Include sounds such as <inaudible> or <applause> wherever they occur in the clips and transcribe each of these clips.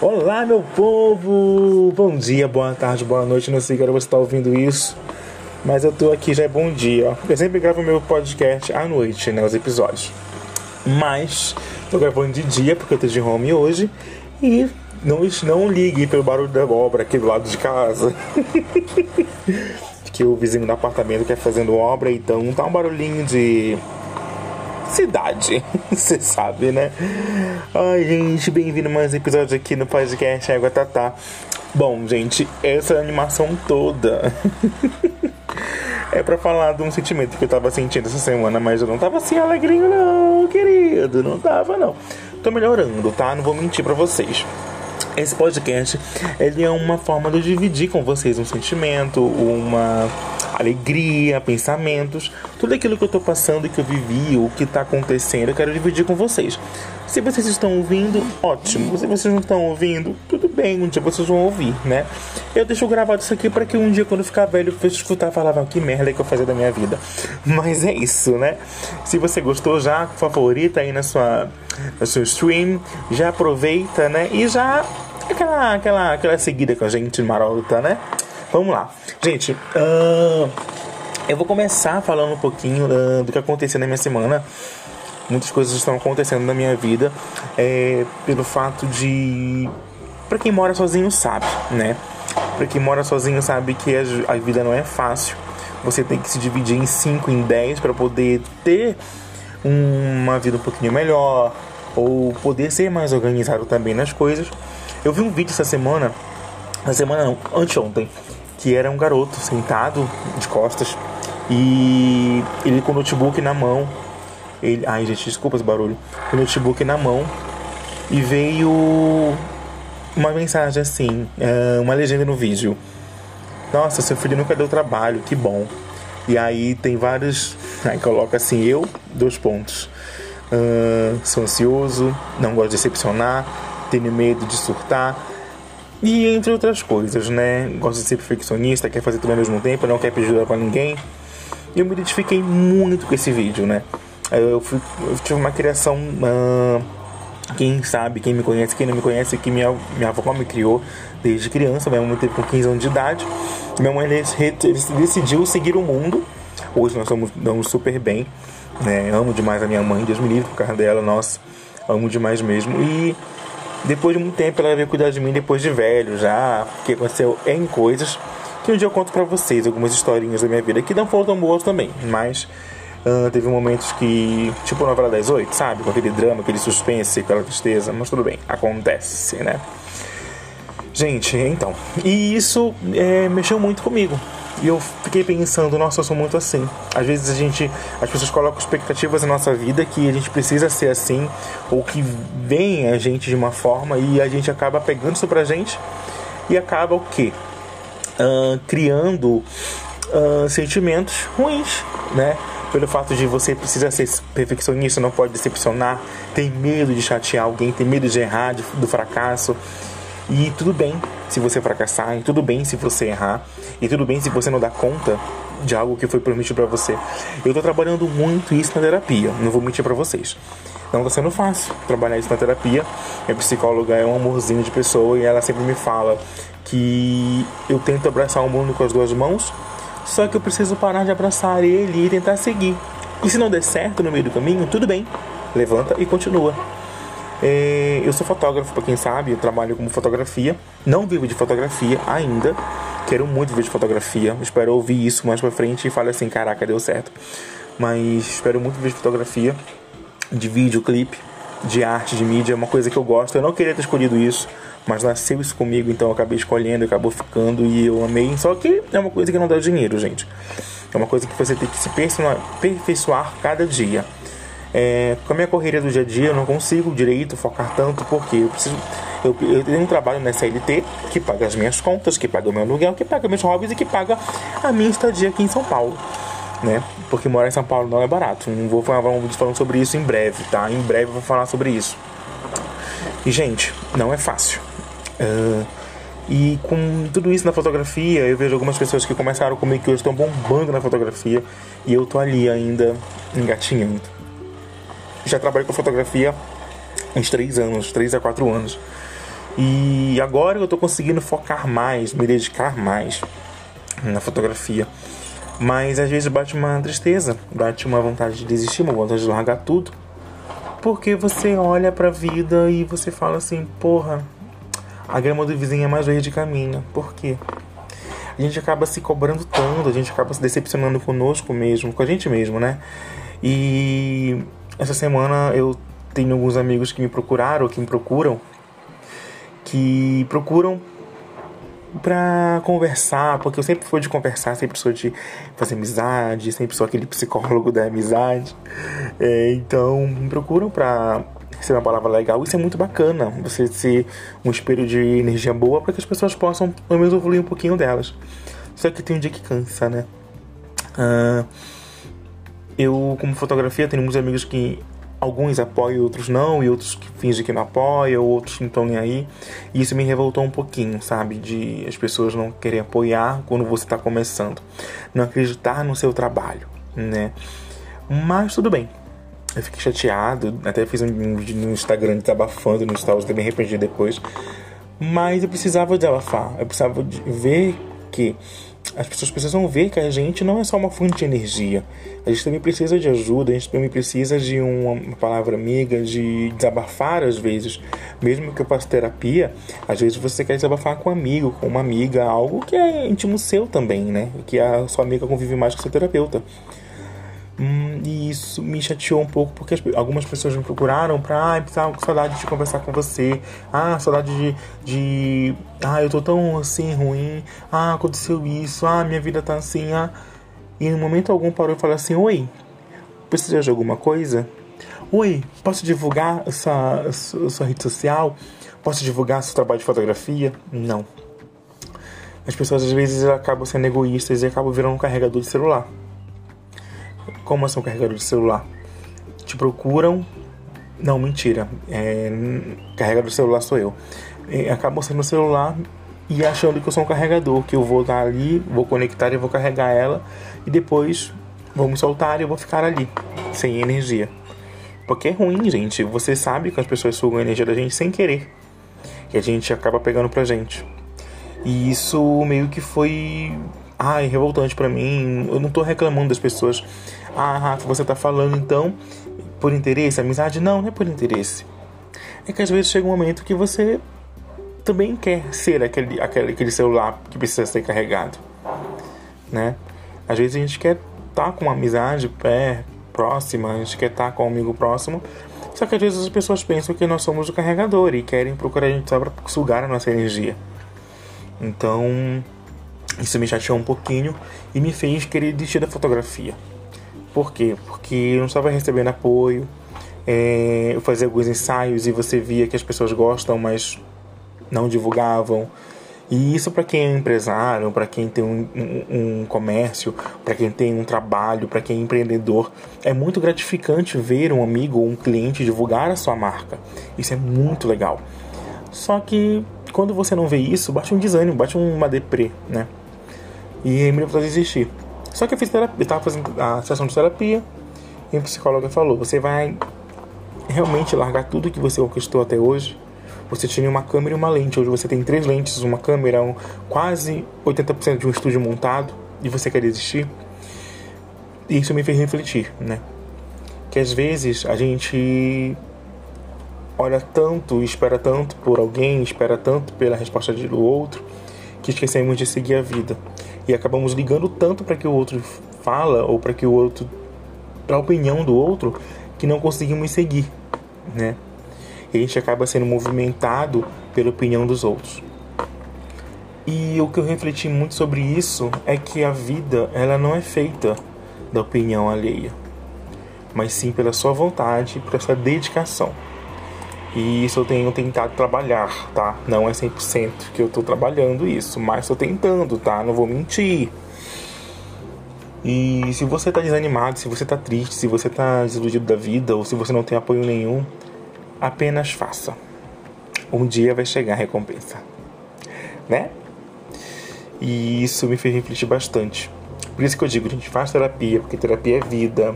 Olá, meu povo! Bom dia, boa tarde, boa noite. Não sei que hora você está ouvindo isso, mas eu tô aqui já é bom dia. Ó. Eu sempre gravo meu podcast à noite, né? Os episódios. Mas tô gravando de dia porque eu tô de home hoje e não, não ligue pelo barulho da obra aqui do lado de casa. <laughs> que o vizinho do apartamento quer fazendo obra, então tá um barulhinho de cidade. <laughs> Você sabe, né? Ai, gente, bem-vindo a mais um episódio aqui no podcast Água Tatá. Bom, gente, essa animação toda <laughs> é para falar de um sentimento que eu tava sentindo essa semana, mas eu não tava assim alegrinho, não, querido. Não tava, não. Tô melhorando, tá? Não vou mentir para vocês. Esse podcast ele é uma forma de dividir com vocês um sentimento, uma alegria, pensamentos, tudo aquilo que eu tô passando, que eu vivi, o que tá acontecendo, eu quero dividir com vocês. Se vocês estão ouvindo, ótimo. Se vocês não estão ouvindo, tudo bem, um dia vocês vão ouvir, né? Eu deixo gravado isso aqui para que um dia, quando ficar velho, eu escutar falar, que merda que eu fazia da minha vida. <laughs> Mas é isso, né? Se você gostou já, favorita aí na sua, na sua stream, já aproveita, né? E já aquela, aquela, aquela seguida com a gente marota, né? Vamos lá. Gente, uh, eu vou começar falando um pouquinho uh, do que aconteceu na minha semana. Muitas coisas estão acontecendo na minha vida é, pelo fato de. Para quem mora sozinho, sabe, né? Para quem mora sozinho, sabe que a, a vida não é fácil. Você tem que se dividir em 5, em 10 para poder ter uma vida um pouquinho melhor ou poder ser mais organizado também nas coisas. Eu vi um vídeo essa semana, na semana não, anteontem, que era um garoto sentado de costas e ele com o notebook na mão. Ele, ai gente, desculpa esse barulho. Com o notebook na mão e veio uma mensagem assim, é, uma legenda no vídeo. Nossa, seu filho nunca deu trabalho, que bom. E aí tem vários. <laughs> Aí coloca assim, eu, dois pontos. Uh, sou ansioso, não gosto de decepcionar, tenho medo de surtar. E entre outras coisas, né? Gosto de ser perfeccionista, quer fazer tudo ao mesmo tempo, não quer pedir pra ninguém. Eu me identifiquei muito com esse vídeo, né? Eu, fui, eu tive uma criação. Uh, quem sabe, quem me conhece, quem não me conhece, que minha, minha avó me criou desde criança. Minha mãe teve com 15 anos de idade. Minha mãe decidiu seguir o mundo. Hoje nós estamos damos super bem. Né? Amo demais a minha mãe, Deus me livre por causa dela, nossa, amo demais mesmo. E depois de muito tempo ela veio cuidar de mim depois de velho já, porque aconteceu em coisas que um dia eu conto pra vocês, algumas historinhas da minha vida que não foram tão boas também, mas uh, teve momentos que, tipo novela das oito, sabe? Com aquele drama, aquele suspense, aquela tristeza, mas tudo bem, acontece, né? Gente, então, e isso é, mexeu muito comigo, e eu fiquei pensando, nossa, eu sou muito assim. Às vezes a gente, as pessoas colocam expectativas na nossa vida que a gente precisa ser assim, ou que vem a gente de uma forma e a gente acaba pegando isso pra gente e acaba o quê? Uh, criando uh, sentimentos ruins, né? Pelo fato de você precisa ser perfeccionista, não pode decepcionar, tem medo de chatear alguém, tem medo de errar, de, do fracasso. E tudo bem se você fracassar, e tudo bem se você errar, e tudo bem se você não dá conta de algo que foi prometido para você. Eu tô trabalhando muito isso na terapia, não vou mentir para vocês. Não tá sendo fácil trabalhar isso na terapia. Minha psicóloga é um amorzinho de pessoa e ela sempre me fala que eu tento abraçar o mundo com as duas mãos, só que eu preciso parar de abraçar ele e tentar seguir. E se não der certo no meio do caminho, tudo bem. Levanta e continua. É, eu sou fotógrafo, para quem sabe, eu trabalho como fotografia. Não vivo de fotografia ainda. Quero muito viver de fotografia. Espero ouvir isso mais pra frente e falar assim: caraca, deu certo. Mas espero muito viver de fotografia, de vídeo, clipe, de arte, de mídia. É uma coisa que eu gosto. Eu não queria ter escolhido isso, mas nasceu isso comigo, então eu acabei escolhendo, acabou ficando e eu amei. Só que é uma coisa que não dá dinheiro, gente. É uma coisa que você tem que se aperfeiçoar cada dia. É, com a minha correria do dia a dia, eu não consigo direito focar tanto, porque eu preciso. Eu, eu tenho um trabalho na CLT que paga as minhas contas, que paga o meu aluguel, que paga meus hobbies e que paga a minha estadia aqui em São Paulo. Né? Porque morar em São Paulo não é barato. Não vou falar um vídeo falando sobre isso em breve, tá? Em breve eu vou falar sobre isso. E, gente, não é fácil. Uh, e com tudo isso na fotografia, eu vejo algumas pessoas que começaram comigo que hoje estão bombando na fotografia e eu tô ali ainda engatinhando já trabalho com fotografia uns 3 anos, 3 a 4 anos. E agora eu tô conseguindo focar mais, me dedicar mais na fotografia. Mas às vezes bate uma tristeza, bate uma vontade de desistir, uma vontade de largar tudo. Porque você olha pra vida e você fala assim, porra, a grama do vizinho é mais verde que a minha. Por quê? A gente acaba se cobrando tanto, a gente acaba se decepcionando conosco mesmo, com a gente mesmo, né? E essa semana eu tenho alguns amigos que me procuraram, que me procuram, que procuram pra conversar, porque eu sempre fui de conversar, sempre sou de fazer amizade, sempre sou aquele psicólogo da amizade. É, então, me procuram pra ser uma palavra legal. Isso é muito bacana, você ser um espelho de energia boa para que as pessoas possam, pelo menos, evoluir um pouquinho delas. Só que tem um dia que cansa, né? Uh, eu, como fotografia, tenho muitos amigos que alguns apoiam, outros não, e outros que fingem que não apoiam, outros não estão nem aí. E isso me revoltou um pouquinho, sabe? De as pessoas não querem apoiar quando você está começando, não acreditar no seu trabalho, né? Mas tudo bem. Eu fiquei chateado, até fiz um vídeo no Instagram desabafando no stories, também arrependi depois. Mas eu precisava desabafar, eu precisava ver que as pessoas precisam ver que a gente não é só uma fonte de energia. A gente também precisa de ajuda, a gente também precisa de uma, palavra amiga, de desabafar às vezes. Mesmo que eu faça terapia, às vezes você quer desabafar com um amigo, com uma amiga, algo que é íntimo seu também, né? Que a sua amiga convive mais com seu terapeuta. Hum, e isso me chateou um pouco porque as, algumas pessoas me procuraram pra ah, precisava com saudade de conversar com você. Ah, saudade de, de. Ah, eu tô tão assim ruim. Ah, aconteceu isso. Ah, minha vida tá assim. Ah. E em momento algum parou e falou assim: Oi, precisa de alguma coisa? Oi, posso divulgar sua, sua, sua rede social? Posso divulgar seu trabalho de fotografia? Não. As pessoas às vezes acabam sendo egoístas e acabam virando um carregador de celular. Como assim um carregador de celular? Te procuram. Não, mentira. É, carregador de celular sou eu. É, acabam sendo o celular e achando que eu sou um carregador, que eu vou estar ali, vou conectar e vou carregar ela e depois vou me soltar e eu vou ficar ali, sem energia. Porque é ruim, gente. Você sabe que as pessoas sugam a energia da gente sem querer. E a gente acaba pegando pra gente. E isso meio que foi. Ai, revoltante para mim. Eu não tô reclamando das pessoas ah, Rafa, você tá falando então por interesse, amizade? Não, não é por interesse. É que às vezes chega um momento que você também quer ser aquele, aquele, aquele celular que precisa ser carregado, né? Às vezes a gente quer estar tá com uma amizade pé, próxima, a gente quer estar tá com um amigo próximo, só que às vezes as pessoas pensam que nós somos o carregador e querem procurar a gente só para sugar a nossa energia. Então, isso me chateou um pouquinho e me fez querer desistir da fotografia. Por quê? Porque eu não estava recebendo apoio. É, eu fazia alguns ensaios e você via que as pessoas gostam, mas não divulgavam. E isso para quem é empresário, para quem tem um, um, um comércio, para quem tem um trabalho, para quem é empreendedor, é muito gratificante ver um amigo ou um cliente divulgar a sua marca. Isso é muito legal. Só que quando você não vê isso, bate um desânimo, bate uma deprê, né? E me levou a desistir. Só que eu fiz terapia, eu tava fazendo a sessão de terapia e a psicóloga falou: você vai realmente largar tudo que você conquistou até hoje? Você tinha uma câmera e uma lente. Hoje você tem três lentes, uma câmera, um, quase 80% de um estúdio montado e você quer desistir? E isso me fez refletir, né? Que às vezes a gente olha tanto, espera tanto por alguém, espera tanto pela resposta do outro, que esquecemos de seguir a vida e acabamos ligando tanto para que o outro fala ou para que o outro para a opinião do outro que não conseguimos seguir, né? E a gente acaba sendo movimentado pela opinião dos outros. E o que eu refleti muito sobre isso é que a vida ela não é feita da opinião alheia, mas sim pela sua vontade, pela sua dedicação. E isso eu tenho tentado trabalhar, tá? Não é 100% que eu tô trabalhando isso, mas tô tentando, tá? Não vou mentir. E se você tá desanimado, se você tá triste, se você tá desiludido da vida ou se você não tem apoio nenhum, apenas faça. Um dia vai chegar a recompensa, né? E isso me fez refletir bastante. Por isso que eu digo, gente faz terapia, porque terapia é vida.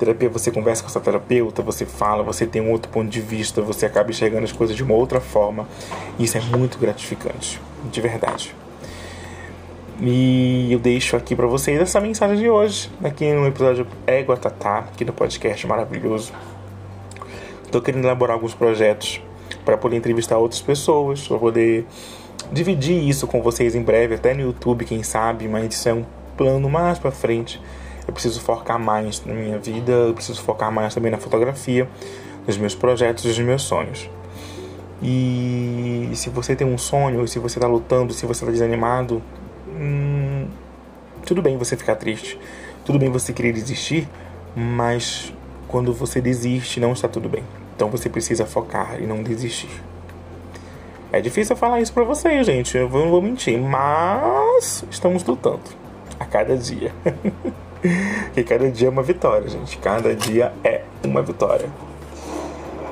Terapia, você conversa com a sua terapeuta, você fala, você tem um outro ponto de vista, você acaba enxergando as coisas de uma outra forma. Isso é muito gratificante, de verdade. E eu deixo aqui para vocês essa mensagem de hoje, aqui no episódio Égua Tatá, aqui no podcast maravilhoso. Estou querendo elaborar alguns projetos para poder entrevistar outras pessoas, para poder dividir isso com vocês em breve, até no YouTube, quem sabe, mas isso é um plano mais para frente. Eu preciso focar mais na minha vida, eu preciso focar mais também na fotografia, nos meus projetos nos meus sonhos. E se você tem um sonho, se você está lutando, se você está desanimado, hum, tudo bem você ficar triste, tudo bem você querer desistir, mas quando você desiste, não está tudo bem. Então você precisa focar e não desistir. É difícil falar isso pra vocês, gente. Eu não vou mentir, mas estamos lutando a cada dia. <laughs> que <laughs> cada dia é uma vitória, gente. Cada dia é uma vitória.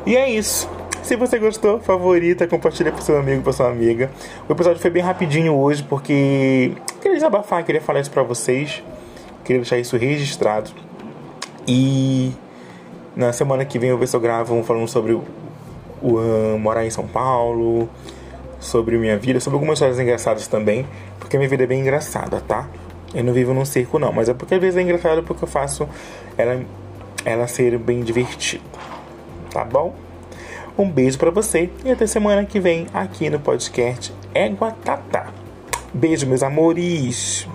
E é isso. Se você gostou, favorita, compartilha com seu amigo, com sua amiga. O episódio foi bem rapidinho hoje porque queria desabafar, queria falar isso pra vocês. Queria deixar isso registrado. E na semana que vem eu ver se eu gravo falando sobre o uh, morar em São Paulo, sobre minha vida, sobre algumas histórias engraçadas também, porque minha vida é bem engraçada, tá? Eu não vivo num circo não, mas é porque às vezes é engraçado porque eu faço ela, ela ser bem divertida. Tá bom? Um beijo para você e até semana que vem aqui no podcast Égua Tatá. Beijo, meus amores!